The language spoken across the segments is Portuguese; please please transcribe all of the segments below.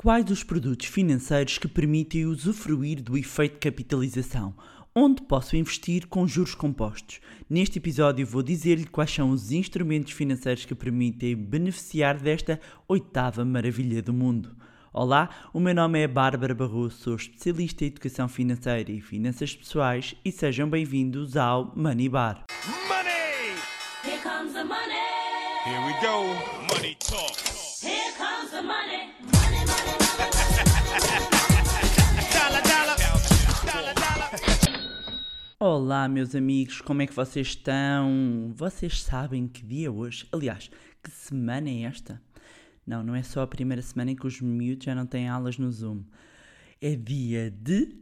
Quais os produtos financeiros que permitem usufruir do efeito de capitalização? Onde posso investir com juros compostos? Neste episódio vou dizer-lhe quais são os instrumentos financeiros que permitem beneficiar desta oitava maravilha do mundo. Olá, o meu nome é Bárbara Barroso, sou especialista em educação financeira e finanças pessoais e sejam bem-vindos ao Money Bar. Money! Here comes the money. Here we go. Money talk. Olá, meus amigos, como é que vocês estão? Vocês sabem que dia é hoje? Aliás, que semana é esta? Não, não é só a primeira semana em que os miúdos já não têm aulas no Zoom. É dia de.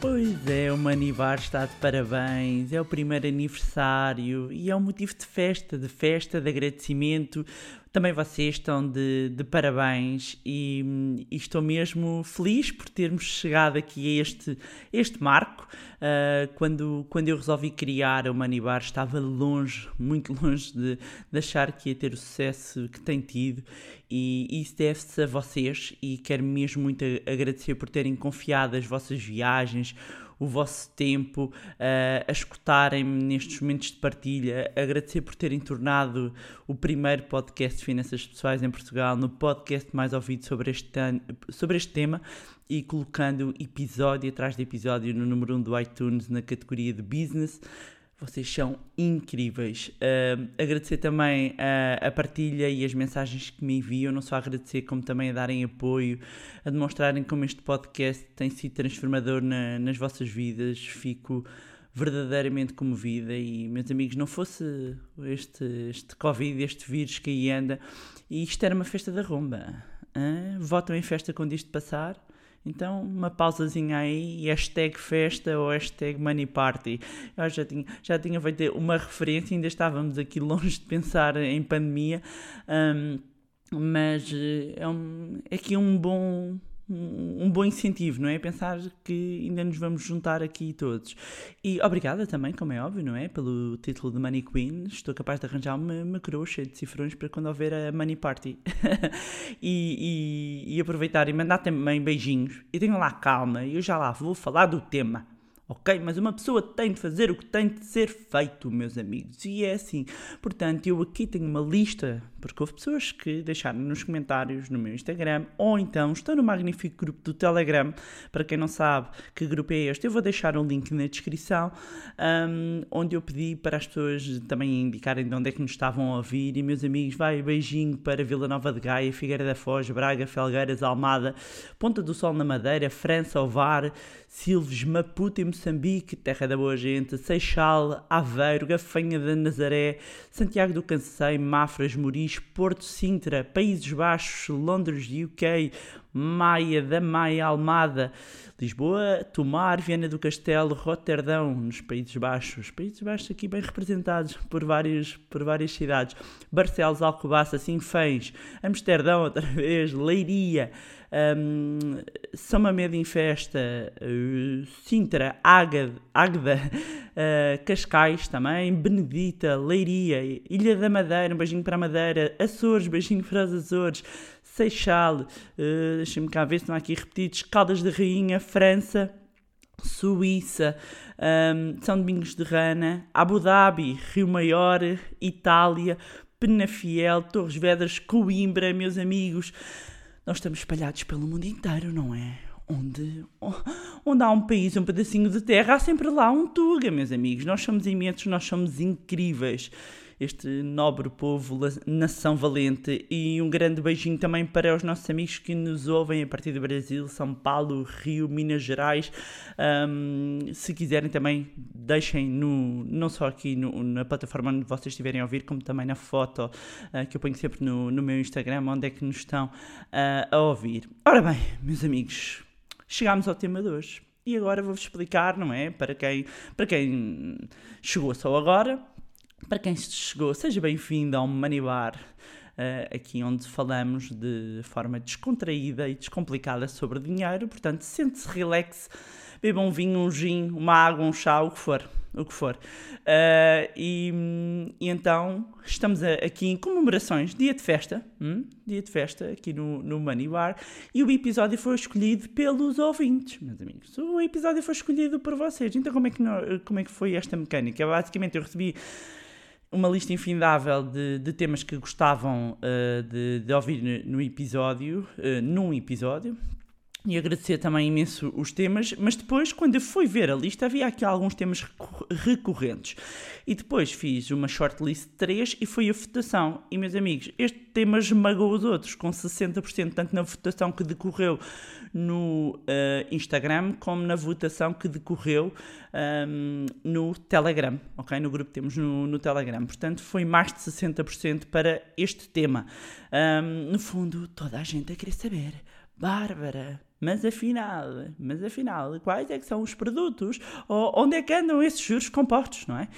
Pois é, o Manivar está de parabéns, é o primeiro aniversário e é um motivo de festa, de festa, de agradecimento. Também vocês estão de, de parabéns e, e estou mesmo feliz por termos chegado aqui a este, este marco. Ah, quando, quando eu resolvi criar o Manibar, estava longe, muito longe de, de achar que ia ter o sucesso que tem tido e isso deve-se a vocês e quero mesmo muito agradecer por terem confiado as vossas viagens, o vosso tempo, uh, a escutarem-me nestes momentos de partilha, agradecer por terem tornado o primeiro podcast de finanças pessoais em Portugal no podcast mais ouvido sobre este, sobre este tema e colocando episódio atrás de episódio no número 1 um do iTunes na categoria de business. Vocês são incríveis. Uh, agradecer também a, a partilha e as mensagens que me enviam, não só a agradecer, como também a darem apoio, a demonstrarem como este podcast tem sido transformador na- nas vossas vidas. Fico verdadeiramente comovida e, meus amigos, não fosse este, este Covid, este vírus que aí anda, e isto era uma festa da rumba. hã? Votam em festa quando isto passar? Então, uma pausazinha aí, hashtag festa ou hashtag money party. Eu já tinha, já tinha feito uma referência, ainda estávamos aqui longe de pensar em pandemia, hum, mas eh, é, um, é aqui um bom, um, bom incentivo, não é? Pensar que ainda nos vamos juntar aqui todos. E obrigada também, como é óbvio, não é? Pelo título de Money Queen. Estou capaz de arranjar uma, uma coroa cheia de cifrões para quando houver a Money Party. e, e, e aproveitar e mandar também beijinhos. E tenham lá calma, eu já lá vou falar do tema. Ok? Mas uma pessoa tem de fazer o que tem de ser feito, meus amigos. E é assim. Portanto, eu aqui tenho uma lista, porque houve pessoas que deixaram nos comentários no meu Instagram, ou então estão no magnífico grupo do Telegram. Para quem não sabe que grupo é este, eu vou deixar um link na descrição, hum, onde eu pedi para as pessoas também indicarem de onde é que nos estavam a ouvir. E, meus amigos, vai beijinho para Vila Nova de Gaia, Figueira da Foz, Braga, Felgueiras, Almada, Ponta do Sol na Madeira, França, Ovar, Silves, Maputo em Moçambique, Terra da Boa Gente, Seixal, Aveiro, Gafanha da Nazaré, Santiago do Cancei, Mafras, Moris, Porto Sintra, Países Baixos, Londres, UK, Maia da Maia, Almada, Lisboa, Tomar, Viana do Castelo, Roterdão, nos Países Baixos. Países Baixos aqui bem representados por, vários, por várias cidades. Barcelos, Alcobaça, Sinfãs, Amsterdão outra vez, Leiria, hum, São Mamede em Festa, eh, Sintra, Águeda, Águeda eh, Cascais também, Benedita, Leiria, Ilha da Madeira, um beijinho para a Madeira, Açores, beijinho para os Açores, Seixal, eh, deixa-me cá ver se não há aqui repetidos, Caldas de Rainha, França, Suíça, hum, São Domingos de Rana, Abu Dhabi, Rio Maior, Itália, Penafiel, Torres Vedras, Coimbra, meus amigos. Nós estamos espalhados pelo mundo inteiro, não é? Onde, onde há um país, um pedacinho de terra, há sempre lá um Tuga, meus amigos. Nós somos imensos, nós somos incríveis. Este nobre povo, nação valente. E um grande beijinho também para os nossos amigos que nos ouvem a partir do Brasil, São Paulo, Rio, Minas Gerais. Ahm, se quiserem também, deixem no, não só aqui no- na plataforma onde vocês estiverem a ouvir, como também na foto ah, que eu ponho sempre no, no meu Instagram, onde é que nos estão ah, a ouvir. Ora bem, meus amigos, chegámos ao tema de hoje. E agora vou-vos explicar, não é? Para quem, para quem chegou só agora, para quem chegou, seja bem-vindo ao Money Bar. eh, aqui onde falamos de forma descontraída e descomplicada sobre dinheiro. Portanto, sente-se relax, beba um vinho, um gin, uma água, um chá, o que for. O que for. Eh, e, e então estamos aqui em comemorações, dia de festa, hum? dia de festa aqui no, no Money Bar, e o episódio foi escolhido pelos ouvintes, meus amigos. O episódio foi escolhido por vocês. Então, como é que, como é que foi esta mecânica? Basicamente, eu recebi uma lista infindável de, de temas que gostavam uh, de, de ouvir no, no episódio, uh, num episódio. E agradecer também imenso os temas, mas depois, quando eu fui ver a lista, havia aqui alguns temas recor- recorrentes. E depois fiz uma shortlist de 3 e foi a votação. E, meus amigos, este tema esmagou os outros, com 60%, tanto na votação que decorreu no eh, Instagram, como na votação que decorreu ahm, no Telegram, ok? No grupo que temos no, no Telegram. Portanto, foi mais de 60% para este tema. Ahm, no fundo, toda a gente a querer saber. Bárbara, mas afinal, mas afinal, quais é que são os produtos? Ou onde é que andam esses juros compostos, não é?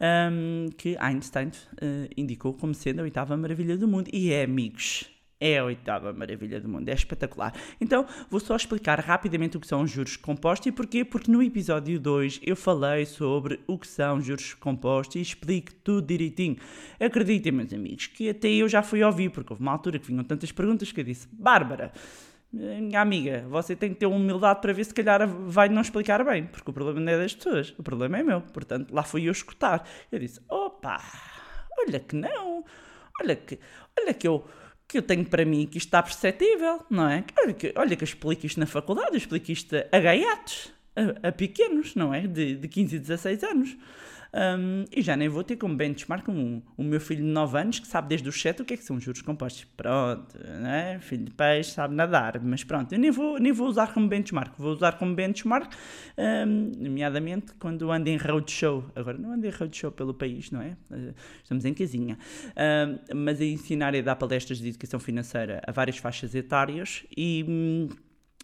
Ahm, que Einstein eh, indicou como sendo a oitava maravilha do mundo. E é, amigos, é a oitava maravilha do mundo, é espetacular. Então, vou só explicar rapidamente o que são os juros compostos e porquê, porque no episódio 2 eu falei sobre o que são juros compostos e explico tudo direitinho. Acreditem, meus amigos, que até eu já fui ouvir, porque houve uma altura que vinham tantas perguntas que eu disse, Bárbara, minha amiga, você tem que ter humildade para ver se calhar vai não explicar bem, porque o problema não é das pessoas, o problema é meu. Portanto, lá fui eu escutar. Eu disse: opa, olha que não, olha que, olha que eu. Que eu tenho para mim que isto está perceptível, não é? Olha que, olha que eu explico isto na faculdade, eu explico isto a gaiatos, a, a pequenos, não é? De, de 15 e 16 anos. Um, e já nem vou ter como benchmark um, o meu filho de 9 anos que sabe desde os 7 o que é que são juros compostos. Pronto, né? filho de peixe sabe nadar, mas pronto, eu nem vou, nem vou usar como benchmark. Vou usar como benchmark, um, nomeadamente quando ando em roadshow. Agora não ando em roadshow pelo país, não é? Uh, Estamos em casinha. Um, mas a ensinar e dar palestras de educação financeira a várias faixas etárias e. hum,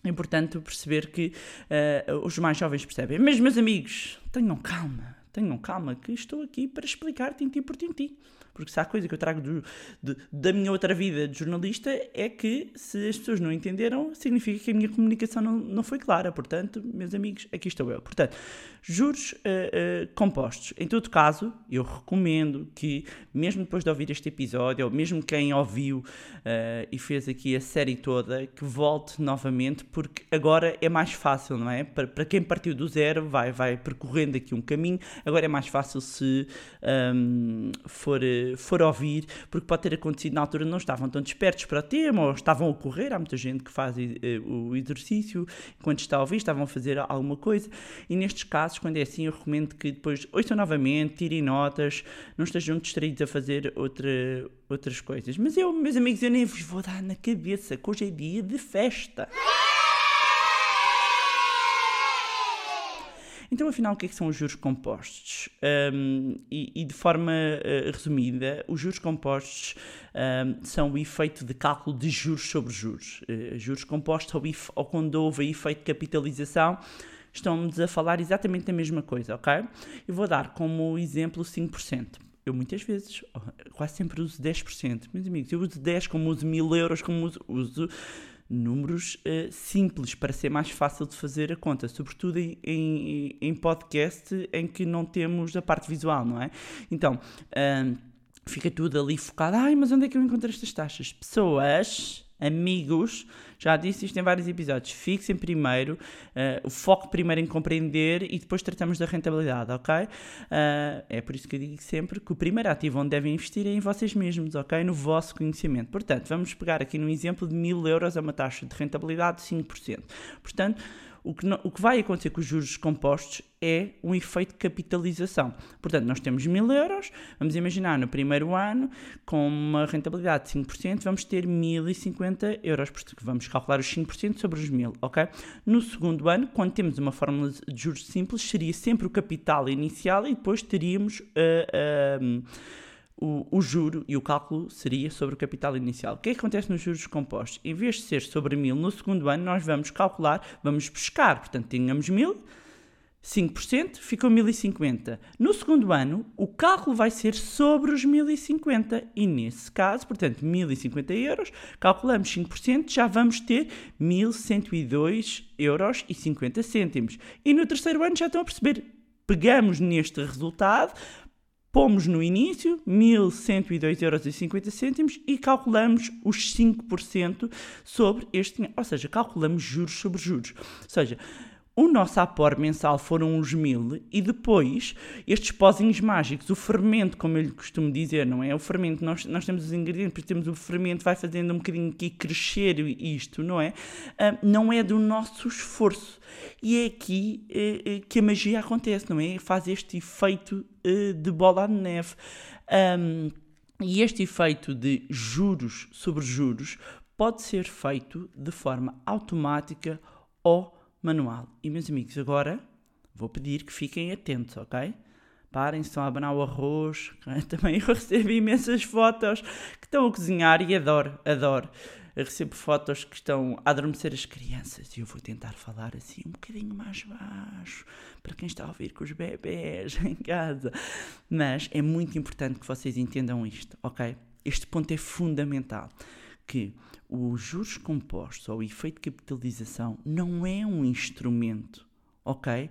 é importante perceber que eh, os mais jovens percebem. Mas, meus amigos, tenham calma, tenham calma, que estou aqui para explicar tintim por tintim. Porque se há coisa que eu trago do- de- da minha outra vida de jornalista é que se as pessoas não entenderam, significa que a minha comunicação não, não foi clara. Portanto, meus amigos, aqui estou eu. Portanto, juros eh, eh, compostos. Em todo caso, eu recomendo que, mesmo depois de ouvir este episódio, ou mesmo quem ouviu eh, e fez aqui a série toda, que volte novamente, porque agora é mais fácil, não é? Para, para quem partiu do zero, vai, vai percorrendo aqui um caminho, agora é mais fácil se ahm, for, eh, for ouvir, porque pode ter acontecido na altura, não estavam tão despertos para o tema, ou estavam a correr, há muita gente que faz o exercício enquanto está a ouvir, estavam a fazer alguma coisa, e nestes casos, quando é assim, eu recomendo que depois ouçam novamente, tirem notas, não estejam distraídos a fazer outra, outras coisas. Mas eu, meus amigos, eu nem vos vou dar na cabeça que hoje é dia de festa. Então, afinal, o que é que são os juros compostos? Um, e, e de forma uh, resumida, os juros compostos um, são o efeito de cálculo de juros sobre juros. Uh, juros compostos, ou, if- ou quando houve efeito de capitalização, estamos a falar exatamente da mesma coisa, ok? Eu vou dar como exemplo 5%. Eu muitas vezes, oh, quase sempre uso 10%. Meus amigos, eu uso 10 como uso 1000 euros, como uso, uso números eh, simples para ser mais fácil de fazer a conta, sobretudo em, em, em podcast em que não temos a parte visual, não é? Então, ahm, fica tudo ali focado. Ai, mas onde é que eu encontro estas taxas? Pessoas, amigos, já disse isto em vários episódios. Fixem primeiro, eh, o foco primeiro em compreender e depois tratamos da rentabilidade, ok? Ah, é por isso que eu digo sempre que o primeiro ativo onde devem investir é em vocês mesmos, ok? No vosso conhecimento. Portanto, vamos pegar aqui no exemplo de 1000 euros a uma taxa de rentabilidade de 5%. Portanto, o que, não- o que vai acontecer com os juros compostos é um efeito de capitalização. Portanto, nós temos 1000 euros, vamos imaginar no primeiro ano, com uma rentabilidade de 5%, vamos ter 1050 euros, portanto, vamos calcular os 5% sobre os 1000, ok? No segundo ano, quando temos uma fórmula de juros simples, seria sempre o capital inicial e depois teríamos ah, ah, o, o juro e o cálculo seria sobre o capital inicial. O que é que acontece nos juros compostos? Em vez de ser sobre 1000 no segundo ano, nós vamos calcular, vamos pescar, portanto, tínhamos 1000, 5%, ficou 1050. No segundo ano, o cálculo vai ser sobre os 1050 e nesse caso, portanto, 1050 euros, calculamos 5%, já vamos ter 1102 euros e 50 cêntimos. E no terceiro ano já estão a perceber, pegamos neste resultado, pomos no início 1102,50 euros e calculamos os 5% sobre este dinheiro. Ou seja, calculamos juros sobre juros. Ou seja, o nosso apor mensal foram os mil e depois estes pozinhos mágicos, o fermento, como eu lhe costumo dizer, não é? O fermento, nós, nós temos os ingredientes, temos o fermento, vai fazendo um bocadinho aqui crescer isto, não é? Ah, não é do nosso esforço. E é aqui eh, que a magia acontece, não é? Faz este efeito eh, de bola de neve. Um, e este efeito de juros sobre juros pode ser feito de forma automática ou manual. E meus amigos, agora vou pedir que fiquem atentos, ok? Parem, estão a abanar o arroz. Também eu recebo imensas fotos que estão a cozinhar e adoro, adoro. Eu recebo fotos que estão a adormecer as crianças e eu vou tentar falar assim um bocadinho mais baixo para quem está a ouvir com os bebés em casa. Mas é muito importante que vocês entendam isto, ok? Este ponto é fundamental. Que os juros compostos ou o efeito de capitalização não é um instrumento, ok?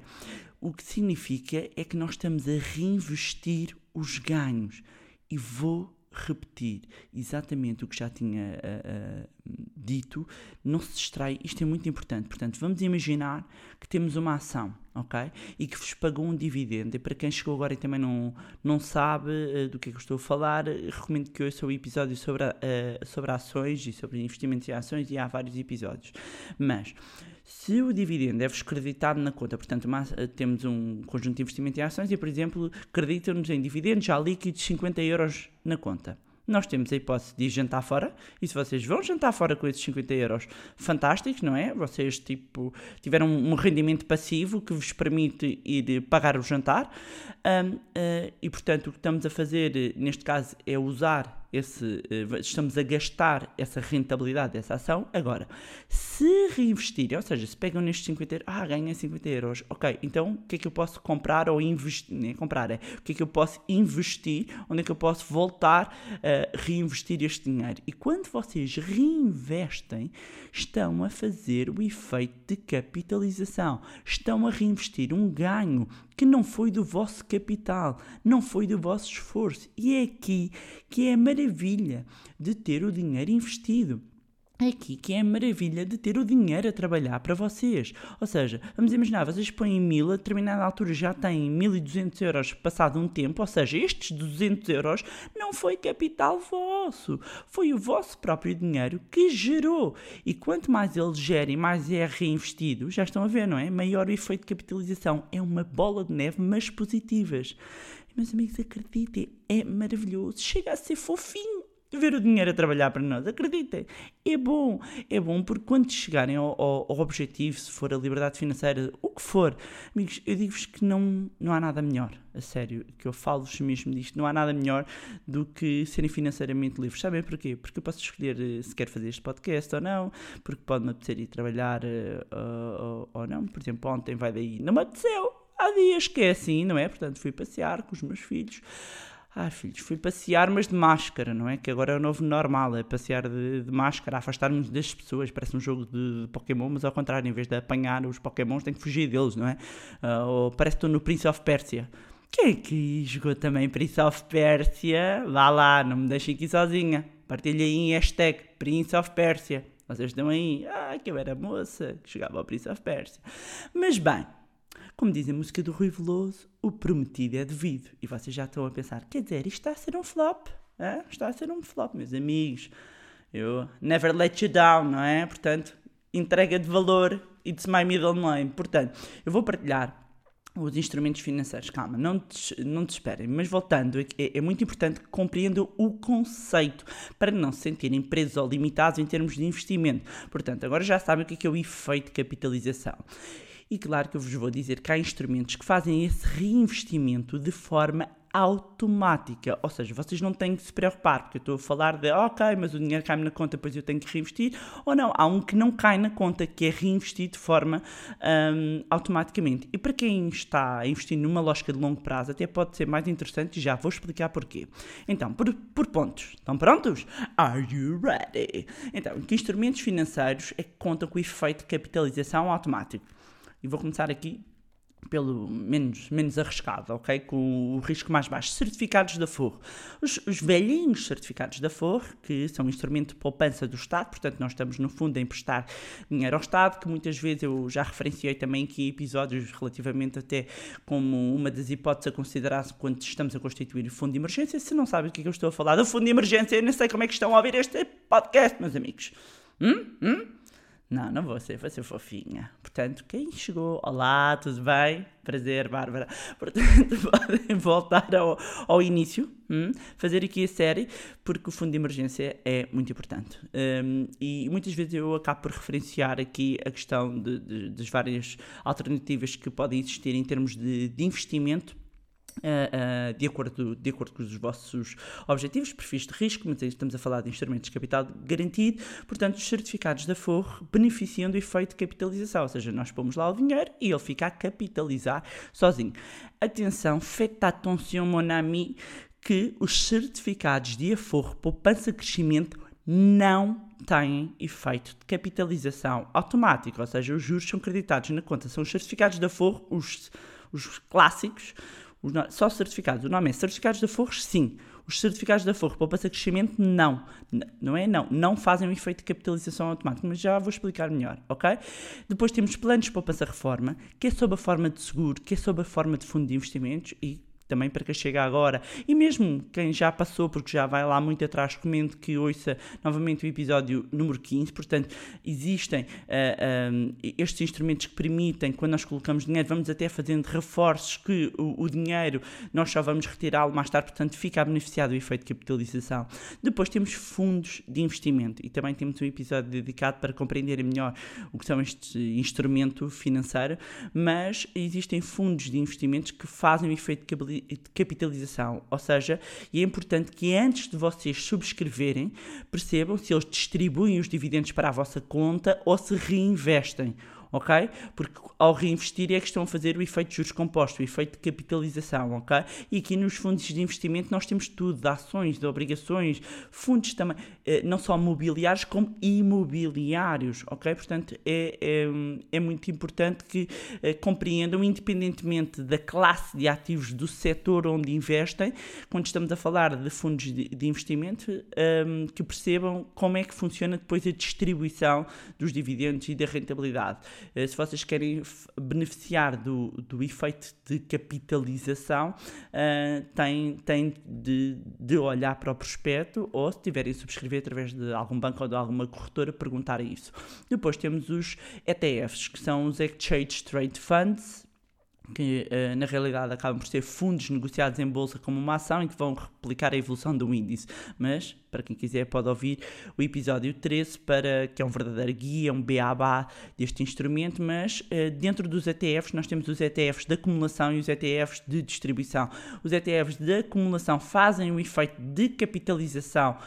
O que significa é que nós estamos a reinvestir os ganhos. E vou repetir exatamente o que já tinha uh, uh, dito, não se distrai, isto é muito importante. Portanto, vamos imaginar que temos uma ação, ok? E que vos pagou um dividendo. E para quem chegou agora e também não, não sabe uh, do que é que eu estou a falar, recomendo que ouça o episódio sobre, sobre ações e sobre investimentos em ações, e há vários episódios. Mas se o dividendo é-vos creditado na conta, portanto, temos um conjunto de investimento em ações e, por exemplo, creditam-nos em dividendos já líquidos 50 euros na conta nós temos a hipótese de ir jantar fora, e se vocês vão jantar fora com esses 50 euros, fantásticos, não é? Vocês, tipo, tiveram um rendimento passivo que vos permite ir pagar o jantar, um, uh, e portanto o que estamos a fazer, neste caso, é usar esse, uh, estamos a gastar essa rentabilidade dessa ação. Agora, se reinvestirem, ou seja, se pegam nestes 50 euros, ah, ganham 50 euros, ok, então o que é que eu posso comprar ou investir? Nem comprar, é o que é que eu posso investir, onde é que eu posso voltar a reinvestir este dinheiro. E quando vocês reinvestem, estão a fazer o efeito de capitalização, estão a reinvestir um ganho que não foi do vosso capital, não foi do vosso esforço. E é aqui que é a maravilha de ter o dinheiro investido. É aqui que é a maravilha de ter o dinheiro a trabalhar para vocês. Ou seja, vamos imaginar, vocês põem mil, a determinada altura já têm 1200 euros passado um tempo, ou seja, estes 200 euros não foi capital vosso, foi o vosso próprio dinheiro que gerou. E quanto mais ele gera e mais é reinvestido, já estão a ver, não é? Maior o efeito de capitalização. É uma bola de neve, mas positivas. Meus amigos, acreditem, é maravilhoso. Chega a ser fofinho ver o dinheiro a trabalhar para nós. Acreditem, é bom. É bom porque quando chegarem ao, ao, ao, objetivo, se for a liberdade financeira, o que for, amigos, eu digo-vos que não, não há nada melhor. A sério, que eu falo-vos mesmo disto. Não há nada melhor do que serem financeiramente livres. Sabem porquê? Porque eu posso escolher eh, se quero fazer este podcast ou não, porque pode-me apetecer ir trabalhar uh, ou não. Por exemplo, ontem vai daí, não me apeteceu. Há dias que é assim, não é? Portanto, fui passear com os meus filhos. Ah, filhos, fui passear, mas de máscara, não é? Que agora é o novo normal, é passear de, de máscara, afastar-nos das pessoas. Parece um jogo de, de, Pokémon, mas ao contrário, em vez de apanhar os Pokémons, tem que fugir deles, não é? Uh, ou parece que estou no Prince of Persia. Quem é que jogou também Prince of Persia? Vá lá, não me deixem aqui sozinha. Partilha aí em hashtag Prince of Persia. Vocês estão aí, ah, que eu era moça que jogava ao Prince of Persia. Mas bem, como diz a música do Rui Veloso, o prometido é devido. E vocês já estão a pensar, quer dizer, isto está a ser um flop. É? Está a ser um flop, meus amigos. Eu never let you down, não é? Portanto, entrega de valor, it's my middle name. Portanto, eu vou partilhar os instrumentos financeiros. Calma, não te, não te esperem. Mas voltando, é, é muito importante que compreendam o conceito para não se sentirem presos ou limitados em termos de investimento. Portanto, agora já sabem o que é, que é o efeito de capitalização. E claro que eu vos vou dizer que há instrumentos que fazem esse reinvestimento de forma automática, ou seja, vocês não têm que se preocupar, porque eu estou a falar de, ok, mas o dinheiro cai-me na conta, depois eu tenho que reinvestir, ou não, há um que não cai na conta, que é reinvestido de forma hum, automaticamente. E para quem está a investir numa lógica de longo prazo, até pode ser mais interessante e já vou explicar porquê. Então, por, por pontos, estão prontos? Are you ready? Então, que instrumentos financeiros é que contam com o efeito de capitalização automático? E vou começar aqui pelo menos, menos arriscado, ok? Com o risco mais baixo. Certificados da Forro. Os, os velhinhos certificados da Forro, que são um instrumento de poupança do Estado, portanto, nós estamos, no fundo, a emprestar dinheiro ao Estado, que muitas vezes eu já referenciei também aqui episódios relativamente até como uma das hipóteses a considerar-se quando estamos a constituir o Fundo de Emergência. Se não sabem o que é que eu estou a falar do Fundo de Emergência, eu nem sei como é que estão a ouvir este podcast, meus amigos. Hum? Hum? Não, não vou ser, vou ser fofinha. Portanto, quem chegou, olá, tudo bem? Prazer, Bárbara. Portanto, podem voltar ao, ao início, hum? fazer aqui a série, porque o fundo de emergência é muito importante. Hum, e muitas vezes eu acabo por referenciar aqui a questão de- das várias alternativas que podem existir em termos de, de investimento Uh, de, acordo, de acordo com os vossos objetivos, perfis de risco, mas estamos a falar de instrumentos de capital garantido, portanto, os certificados da Forro beneficiam do efeito de capitalização, ou seja, nós pomos lá o dinheiro e ele fica a capitalizar sozinho. Atenção, faites attention, mon ami, que os certificados de Aforro Poupança Crescimento não têm efeito de capitalização automática, ou seja, os juros são creditados na conta, são os certificados da Forro, os, os clássicos, os só certificados. O nome é certificados da Forro, sim. Os certificados da Forro poupança crescimento, não. Não é não. Não fazem o efeito de capitalização automática, mas já vou explicar melhor, ok? Depois temos planos de poupança reforma, que é sob a forma de seguro, que é sob a forma de fundo de investimentos e também para quem chega agora, e mesmo quem já passou, porque já vai lá muito atrás, comente que ouça novamente o episódio número 15. Portanto, existem ah, ah, estes instrumentos que permitem, quando nós colocamos dinheiro, vamos até fazendo reforços que o, o dinheiro nós só vamos retirá-lo mais tarde, portanto, fica a beneficiar do efeito de capitalização. Depois temos fundos de investimento e também temos um episódio dedicado para compreender melhor o que são este instrumento financeiro, mas existem fundos de investimentos que fazem o efeito de de capitalização, ou seja, é importante que antes de vocês subscreverem, percebam se eles distribuem os dividendos para a vossa conta ou se reinvestem. Ok? Porque ao reinvestir é que estão a fazer o efeito de juros compostos, o efeito de capitalização, ok? E aqui nos fundos de investimento nós temos tudo, de ações, de obrigações, fundos também, não só mobiliários como imobiliários, ok? Portanto, é, é, é muito importante que eh, compreendam, independentemente da classe de ativos do setor onde investem, quando estamos a falar de fundos de, de investimento, ehm, que percebam como é que funciona depois a distribuição dos dividendos e da rentabilidade. Eh, se vocês querem beneficiar do, do efeito de capitalização, eh, têm, têm de, de olhar para o prospecto ou, se tiverem a através de algum banco ou de alguma corretora, perguntar isso. Depois temos os ETFs, que são os Exchange Trade Funds, que eh, na realidade acabam por ser fundos negociados em bolsa como uma ação e que vão replicar a evolução do índice. Mas, para quem quiser, pode ouvir o episódio 13, para, que é um verdadeiro guia, um beabá deste instrumento. Mas eh, dentro dos ETFs, nós temos os ETFs de acumulação e os ETFs de distribuição. Os ETFs de acumulação fazem o efeito de capitalização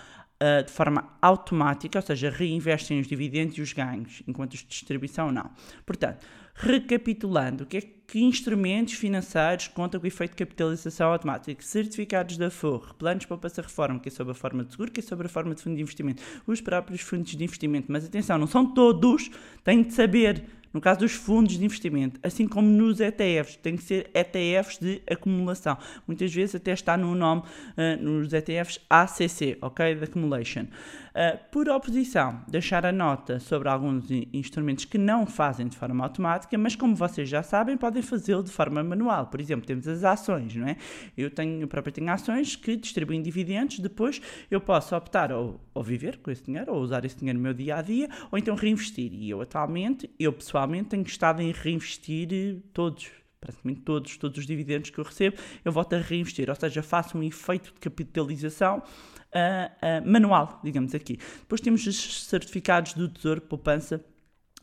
uh, de forma automática, ou seja, reinvestem os dividendos e os ganhos, enquanto os de distribuição não. Portanto, recapitulando, o que é que instrumentos financeiros contam com o efeito de capitalização automática? Certificados da Forro, planos para passar reforma, que é sobre a forma de seguro, que é sobre a forma de fundo de investimento, os próprios fundos de investimento, mas atenção, não são todos, têm de saber no caso dos fundos de investimento, assim como nos ETFs, tem que ser ETFs de acumulação. Muitas vezes até está no nome, uh, nos ETFs ACC, ok? De Accumulation. Uh, por oposição, deixar a nota sobre alguns in- instrumentos que não fazem de forma automática, mas como vocês já sabem, podem fazê-lo de forma manual. Por exemplo, temos as ações, não é? Eu, tenho, eu próprio tenho ações que distribuem dividendos, depois eu posso optar ou, ou viver com esse dinheiro, ou usar esse dinheiro no meu dia a dia, ou então reinvestir. E eu atualmente, eu pessoalmente, tenho estado em reinvestir eh, todos. Praticamente todos, todos os dividendos que eu recebo, eu volto a reinvestir, ou seja, faço um efeito de capitalização ah, ah, manual, digamos aqui. Depois temos os certificados do Tesouro Poupança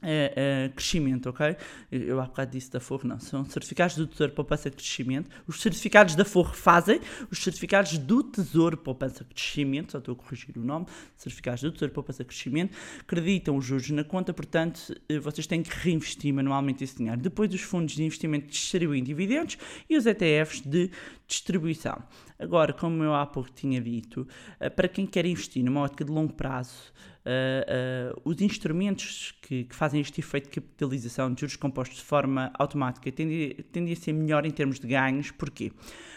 é, é, crescimento, ok? Eu, eu há bocado disse da Forro, não. São certificados do Tesouro Poupança Crescimento. Os certificados da Forro fazem, os certificados do Tesouro Poupança Crescimento, só estou a corrigir o nome, certificados do Tesouro Poupança Crescimento, acreditam os juros na conta, portanto, eh, vocês têm que reinvestir manualmente esse dinheiro. Depois, os fundos de investimento distribuem dividendos e os ETFs de distribuição. Agora, como eu há pouco tinha dito, eh, para quem quer investir numa ótica de longo prazo, Uh, uh, os instrumentos que, que, fazem este efeito de capitalização de juros compostos de forma automática tendem, tendem a ser melhor em termos de ganhos. Porquê?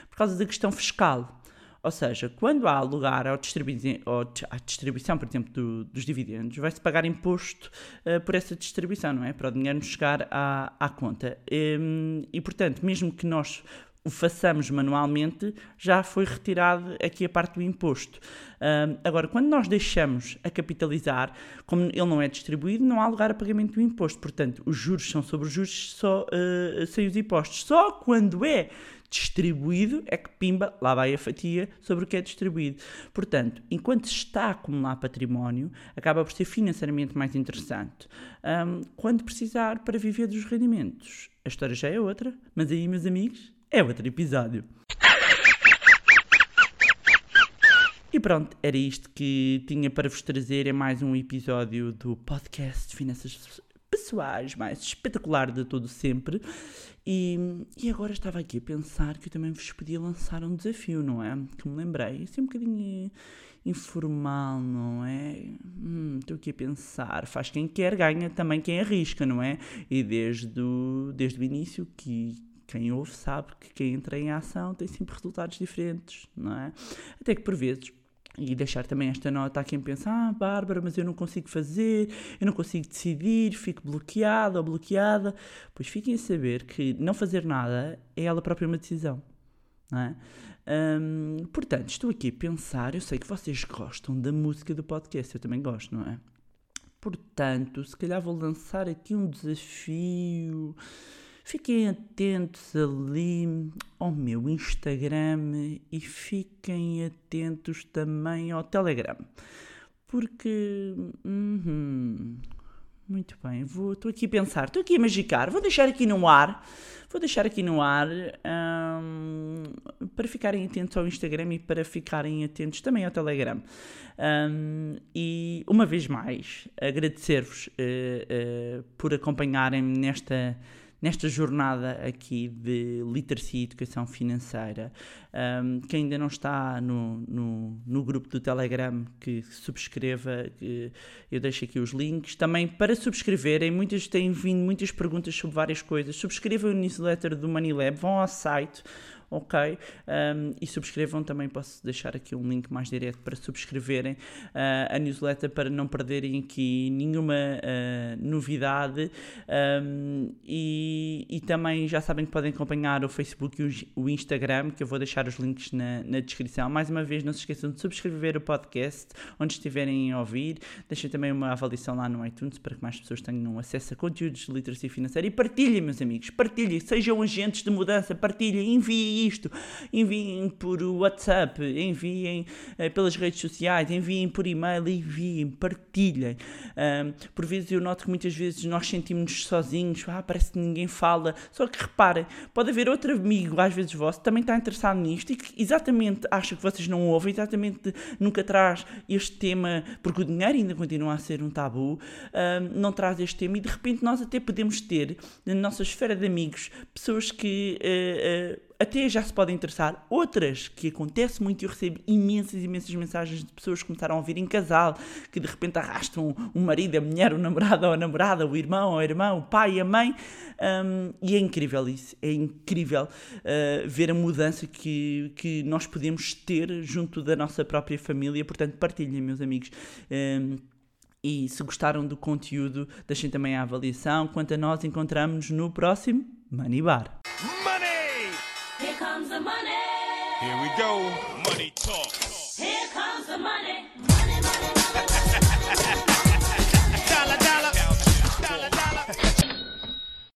Por causa da questão fiscal. Ou seja, quando há lugar ao distribui à distribuição, por exemplo, do, dos dividendos, vai-se pagar imposto uh, por essa distribuição, não é? Para o dinheiro chegar à, à conta. Um, e, portanto, mesmo que nós o façamos manualmente, já foi retirado aqui a parte do imposto. Agora, quando nós deixamos a capitalizar, como ele não é distribuído, não há lugar a pagamento do imposto. Portanto, os juros são sobre os juros só, uh, sem os impostos. Só quando é distribuído é que pimba, lá vai a fatia sobre o que é distribuído. Portanto, enquanto se está a acumular património, acaba por ser financeiramente mais interessante. Um, quando precisar para viver dos rendimentos, a história já é outra, mas aí, meus amigos, é outro episódio. E pronto, era isto que tinha para vos trazer em mais um episódio do podcast Finanças Pessoais mais espetacular de todo sempre. E, e agora estava aqui a pensar que eu também vos podia lançar um desafio, não é? Que me lembrei, assim um bocadinho informal, não é? Hum, estou aqui a pensar, faz quem quer, ganha também quem arrisca, não é? E desde o, desde o início que quem ouve sabe que quem entra em ação tem sempre resultados diferentes, não é? Até que por vezes e deixar também esta nota a quem pensa: Ah, Bárbara, mas eu não consigo fazer, eu não consigo decidir, fico bloqueada ou bloqueada. Pois fiquem a saber que não fazer nada é ela própria uma decisão. Não é? Hum, portanto, estou aqui a pensar. Eu sei que vocês gostam da música do podcast, eu também gosto, não é? Portanto, se calhar vou lançar aqui um desafio Fiquem atentos ali ao meu Instagram e fiquem atentos também ao Telegram. Porque. Uhum, muito bem, estou aqui a pensar, estou aqui a magicar, vou deixar aqui no ar, vou deixar aqui no ar um, para ficarem atentos ao Instagram e para ficarem atentos também ao Telegram. Um, e uma vez mais, agradecer-vos uh, uh, por acompanharem-me nesta nesta jornada aqui de literacia e educação financeira. Um, quem ainda não está no, no, no, grupo do Telegram, que subscreva, que eu deixo aqui os links. Também para subscreverem, muitas têm vindo muitas perguntas sobre várias coisas. Subscrevam o newsletter do Money vão ao site ok? Um, e subscrevam também, posso deixar aqui um link mais direto para subscreverem uh, a newsletter para não perderem aqui nenhuma uh, novidade. Um, e, e, também já sabem que podem acompanhar o Facebook e o, Instagram, que eu vou deixar os links na, na, descrição. Mais uma vez, não se esqueçam de subscrever o podcast onde estiverem a ouvir, deixem também uma avaliação lá no iTunes para que mais pessoas tenham acesso a conteúdos de literacia financeira. E partilhem, meus amigos, partilhem, sejam agentes de mudança, partilhem, enviem isto, enviem por WhatsApp, enviem uh, pelas redes sociais, enviem por e-mail, enviem, partilhem. Por vezes eu noto que muitas vezes nós sentimos-nos sozinhos, ah, parece que ninguém fala. Só que reparem, pode haver outro amigo, às vezes vosso, que também está interessado nisto e que exatamente acha que vocês não ouvem, exatamente nunca traz este tema, porque o dinheiro ainda continua a ser um tabu, não traz este tema e de repente nós até podemos ter na nossa esfera de amigos pessoas que. Uh, uh, até já se podem interessar. Outras que acontece muito, eu recebo imensas, imensas mensagens de pessoas que começaram a vir em casal, que de repente arrastam o marido, a mulher, o namorado ou a namorada, o irmão ou a irmã, o pai a mãe. Um, e é incrível isso, é incrível uh, ver a mudança que, que nós podemos ter junto da nossa própria família. Portanto, partilhem, meus amigos. Um, e se gostaram do conteúdo, deixem também a avaliação. Quanto a nós, encontramos-nos no próximo Money Bar. Here we go. Money talk.